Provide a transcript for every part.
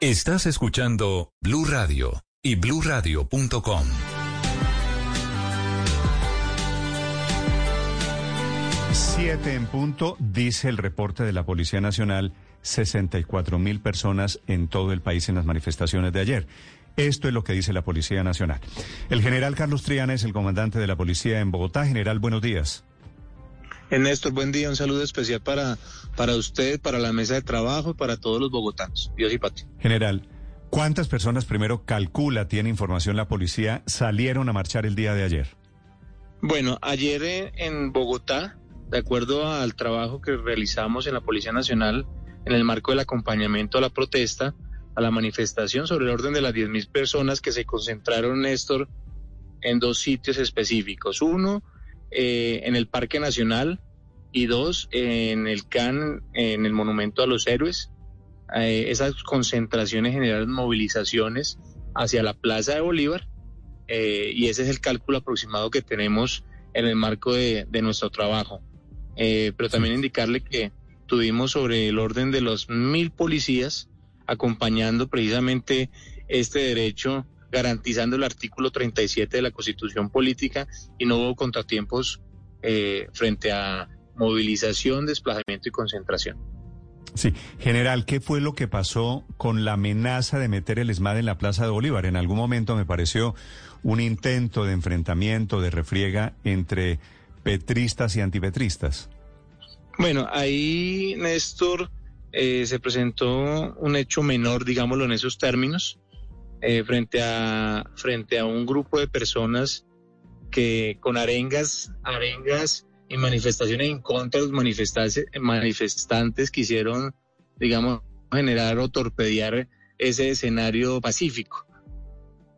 Estás escuchando Blue Radio y bluradio.com. Siete en punto, dice el reporte de la Policía Nacional, 64 mil personas en todo el país en las manifestaciones de ayer. Esto es lo que dice la Policía Nacional. El general Carlos Triana es el comandante de la policía en Bogotá. General, buenos días. Néstor, buen día. Un saludo especial para, para usted, para la mesa de trabajo y para todos los bogotanos. Dios y patria. General, ¿cuántas personas primero calcula, tiene información la policía, salieron a marchar el día de ayer? Bueno, ayer en Bogotá, de acuerdo al trabajo que realizamos en la Policía Nacional en el marco del acompañamiento a la protesta, a la manifestación sobre el orden de las 10.000 personas que se concentraron, Néstor, en dos sitios específicos. Uno, eh, en el Parque Nacional y dos, en el CAN, en el Monumento a los Héroes. Eh, esas concentraciones generaron movilizaciones hacia la Plaza de Bolívar eh, y ese es el cálculo aproximado que tenemos en el marco de, nuestro trabajo. pero también indicarle que tuvimos sobre el orden de los mil policías acompañando precisamente este derecho garantizando el artículo 37 de la Constitución Política y no hubo contratiempos eh, frente a movilización, desplazamiento y concentración. Sí, general, ¿qué fue lo que pasó con la amenaza de meter el ESMAD en la Plaza de Bolívar? En algún momento me pareció un intento de enfrentamiento, de refriega entre petristas y antipetristas. Bueno, ahí, Néstor, eh, se presentó un hecho menor, digámoslo en esos términos. Eh, frente, a, frente a un grupo de personas que con arengas, arengas y manifestaciones en contra de los manifestantes, quisieron, digamos, generar o torpedear ese escenario pacífico.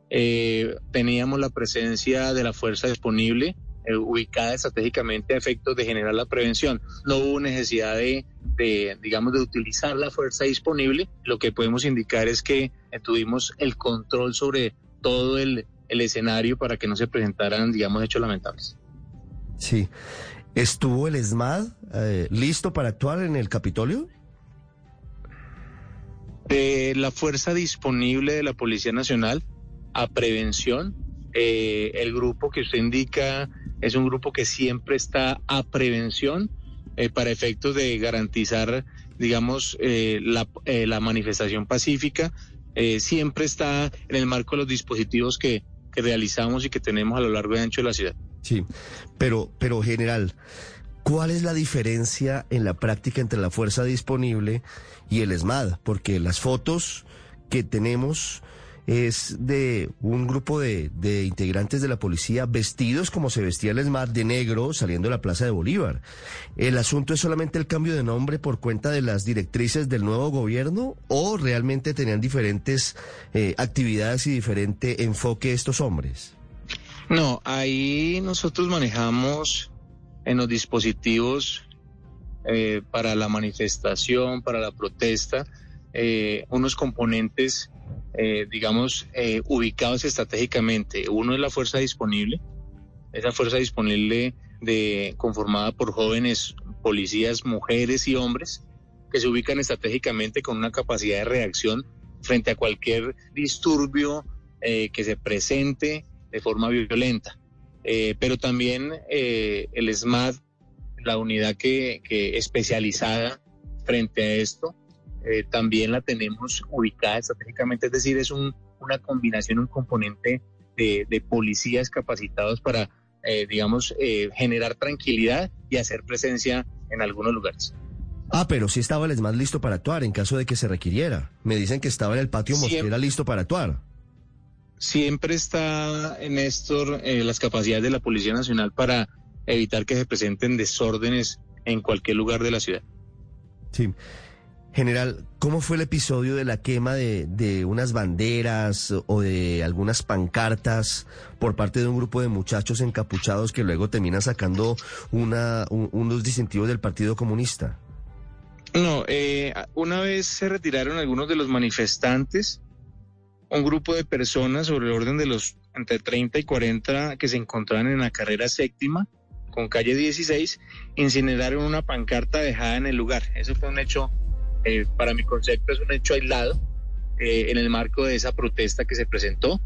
Eh, teníamos la presencia de la fuerza disponible, eh, ubicada estratégicamente a efectos de generar la prevención. No hubo necesidad de, digamos, de utilizar la fuerza disponible. Lo que podemos indicar es que tuvimos el control sobre todo el, escenario para que no se presentaran, digamos, hechos lamentables. Sí. ¿Estuvo el ESMAD eh, listo para actuar en el Capitolio? De la fuerza disponible de la Policía Nacional a prevención, eh, el grupo que usted indica es un grupo que siempre está a prevención eh, para efectos de garantizar, digamos, eh, la, eh, la, manifestación pacífica. siempre está en el marco de los dispositivos que, que realizamos y que tenemos a lo largo y ancho de la ciudad. Sí, pero, pero general, ¿cuál es la diferencia en la práctica entre la fuerza disponible y el ESMAD? Porque las fotos que tenemos es de un grupo de, integrantes de la policía vestidos como se vestía el ESMAD de negro saliendo de la Plaza de Bolívar. ¿El asunto es solamente el cambio de nombre por cuenta de las directrices del nuevo gobierno o realmente tenían diferentes eh, actividades y diferente enfoque estos hombres? No, ahí nosotros manejamos en los dispositivos eh, para la manifestación, para la protesta, eh, unos componentes eh, digamos, eh, ubicados estratégicamente. Uno es la fuerza disponible, esa fuerza disponible de, conformada por jóvenes policías, mujeres y hombres, que se ubican estratégicamente con una capacidad de reacción frente a cualquier disturbio eh, que se presente de forma violenta. pero también el SMAD, la unidad que, que especializada frente a esto, eh, también la tenemos ubicada estratégicamente, es decir, es un, una combinación, un componente de, policías capacitados para, eh, digamos, eh, generar tranquilidad y hacer presencia en algunos lugares. Ah, pero sí estaba el ESMAD listo para actuar en caso de que se requiriera. Me dicen que estaba en el patio Mosquera listo para actuar. Siempre está, Néstor, las capacidades de la Policía Nacional para evitar que se presenten desórdenes en cualquier lugar de la ciudad. Sí. General, ¿cómo fue el episodio de la quema de, unas banderas o de algunas pancartas por parte de un grupo de muchachos encapuchados que luego terminan sacando una, unos distintivos del Partido Comunista? No, eh, una vez se retiraron algunos de los manifestantes, un grupo de personas sobre el orden de los entre 30 y 40 que se encontraban en la carrera séptima con calle 16, incineraron una pancarta dejada en el lugar. Eso fue un hecho eh, para mi concepto es un hecho aislado. en el marco de esa protesta que se presentó,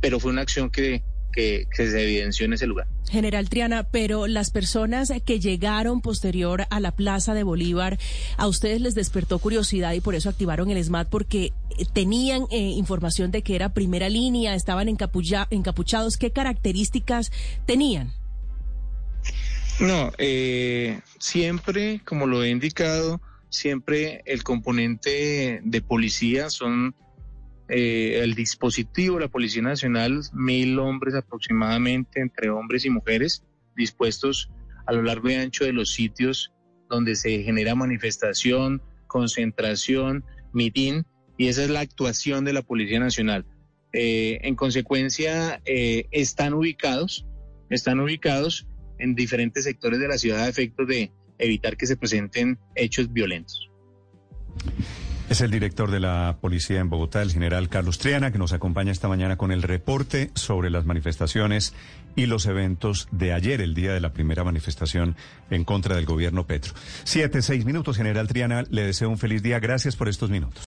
pero fue una acción que que, se evidenció en ese lugar. General Triana, pero las personas que llegaron posterior a la Plaza de Bolívar, a ustedes les despertó curiosidad y por eso activaron el SMAT porque eh, tenían eh, información de que era primera línea, estaban encapuchados. ¿Qué características tenían? No, eh, siempre, como lo he indicado, siempre el componente de policía son eh, el dispositivo de la Policía Nacional, mil hombres aproximadamente, entre hombres y mujeres, dispuestos a lo largo y ancho de los sitios donde se genera manifestación, concentración, mitin, y esa es la actuación de la Policía Nacional. Eh, en consecuencia, eh, están ubicados, están ubicados en diferentes sectores de la ciudad a efectos de evitar que se presenten hechos violentos. Es el director de la policía en Bogotá, el general Carlos Triana, que nos acompaña esta mañana con el reporte sobre las manifestaciones y los eventos de ayer, el día de la primera manifestación en contra del gobierno Petro. Siete, seis minutos, general Triana, le deseo un feliz día. Gracias por estos minutos.